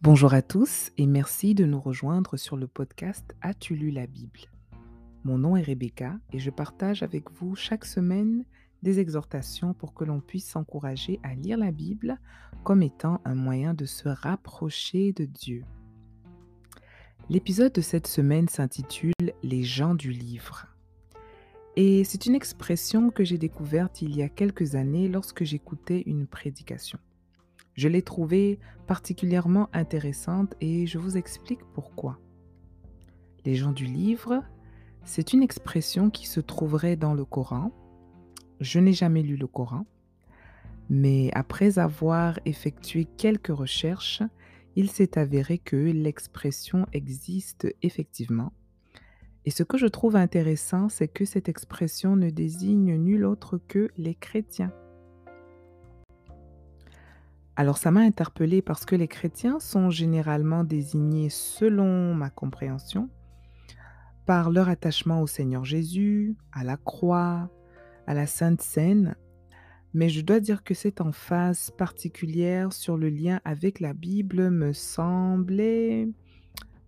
Bonjour à tous et merci de nous rejoindre sur le podcast As-tu lu la Bible? Mon nom est Rebecca et je partage avec vous chaque semaine des exhortations pour que l'on puisse s'encourager à lire la Bible comme étant un moyen de se rapprocher de Dieu. L'épisode de cette semaine s'intitule Les gens du livre. Et c'est une expression que j'ai découverte il y a quelques années lorsque j'écoutais une prédication. Je l'ai trouvée particulièrement intéressante et je vous explique pourquoi. Les gens du livre, c'est une expression qui se trouverait dans le Coran. Je n'ai jamais lu le Coran, mais après avoir effectué quelques recherches, il s'est avéré que l'expression existe effectivement. Et ce que je trouve intéressant, c'est que cette expression ne désigne nul autre que les chrétiens. Alors ça m'a interpellée parce que les chrétiens sont généralement désignés, selon ma compréhension, par leur attachement au Seigneur Jésus, à la croix, à la Sainte Seine, mais je dois dire que cette emphase particulière sur le lien avec la Bible me semblait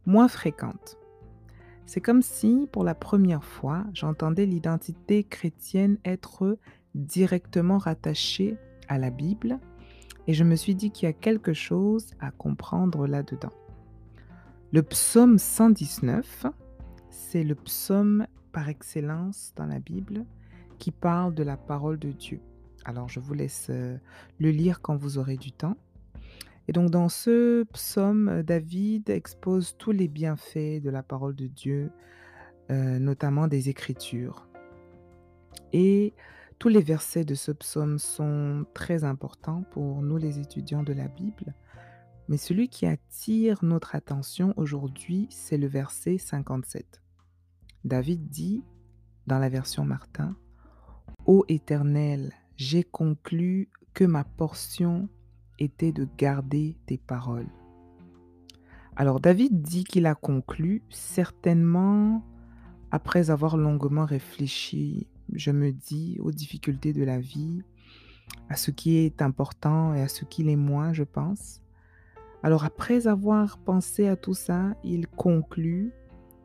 moins fréquente. C'est comme si, pour la première fois, j'entendais l'identité chrétienne être directement rattachée à la Bible et je me suis dit qu'il y a quelque chose à comprendre là-dedans. Le psaume 119, c'est le psaume par excellence dans la Bible qui parle de la parole de Dieu. Alors je vous laisse euh, le lire quand vous aurez du temps. Et donc dans ce psaume, David expose tous les bienfaits de la parole de Dieu, euh, notamment des Écritures. Et tous les versets de ce psaume sont très importants pour nous les étudiants de la Bible, mais celui qui attire notre attention aujourd'hui, c'est le verset 57. David dit, dans la version Martin, Ô Éternel, j'ai conclu que ma portion était de garder tes paroles. Alors David dit qu'il a conclu, certainement après avoir longuement réfléchi je me dis aux difficultés de la vie, à ce qui est important et à ce qui l'est moins, je pense. Alors après avoir pensé à tout ça, il conclut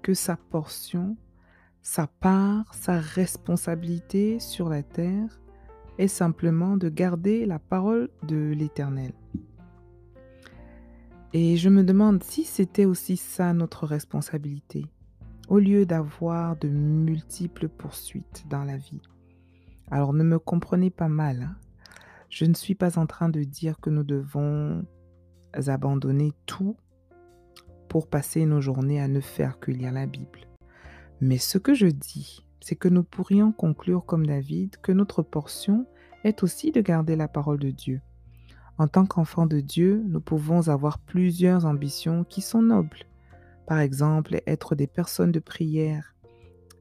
que sa portion, sa part, sa responsabilité sur la terre est simplement de garder la parole de l'Éternel. Et je me demande si c'était aussi ça notre responsabilité au lieu d'avoir de multiples poursuites dans la vie. Alors ne me comprenez pas mal, hein. je ne suis pas en train de dire que nous devons abandonner tout pour passer nos journées à ne faire que lire la Bible. Mais ce que je dis, c'est que nous pourrions conclure comme David que notre portion est aussi de garder la parole de Dieu. En tant qu'enfants de Dieu, nous pouvons avoir plusieurs ambitions qui sont nobles. Par exemple, être des personnes de prière,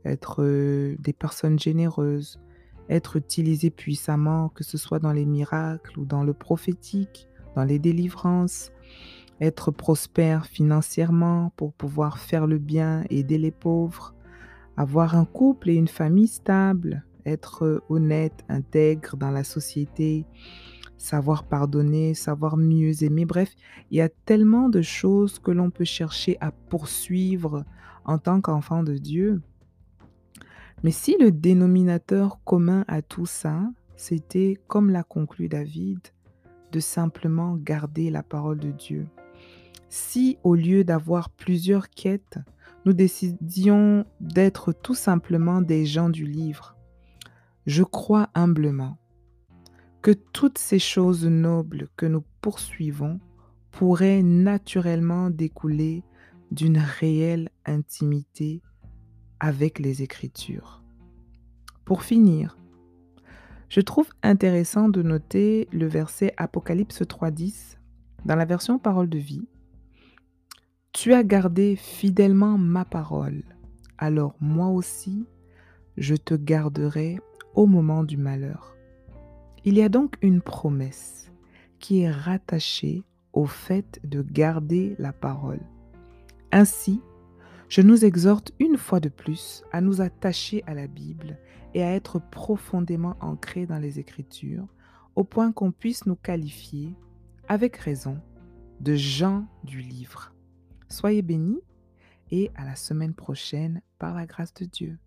être euh, des personnes généreuses, être utilisées puissamment, que ce soit dans les miracles ou dans le prophétique, dans les délivrances, être prospère financièrement pour pouvoir faire le bien, aider les pauvres, avoir un couple et une famille stable, être honnête, intègre dans la société, savoir pardonner, savoir mieux aimer. Bref, il y a tellement de choses que l'on peut chercher à poursuivre en tant qu'enfant de Dieu. Mais si le dénominateur commun à tout ça, c'était, comme l'a conclu David, de simplement garder la parole de Dieu. Si au lieu d'avoir plusieurs quêtes, nous décidions d'être tout simplement des gens du livre, je crois humblement que toutes ces choses nobles que nous poursuivons pourraient naturellement découler d'une réelle intimité avec les Écritures. Pour finir, je trouve intéressant de noter le verset Apocalypse 3.10 dans la version Parole de vie. Tu as gardé fidèlement ma parole, alors moi aussi, je te garderai au moment du malheur. Il y a donc une promesse qui est rattachée au fait de garder la parole. Ainsi, je nous exhorte une fois de plus à nous attacher à la Bible et à être profondément ancrés dans les Écritures, au point qu'on puisse nous qualifier, avec raison, de gens du livre. Soyez bénis et à la semaine prochaine par la grâce de Dieu.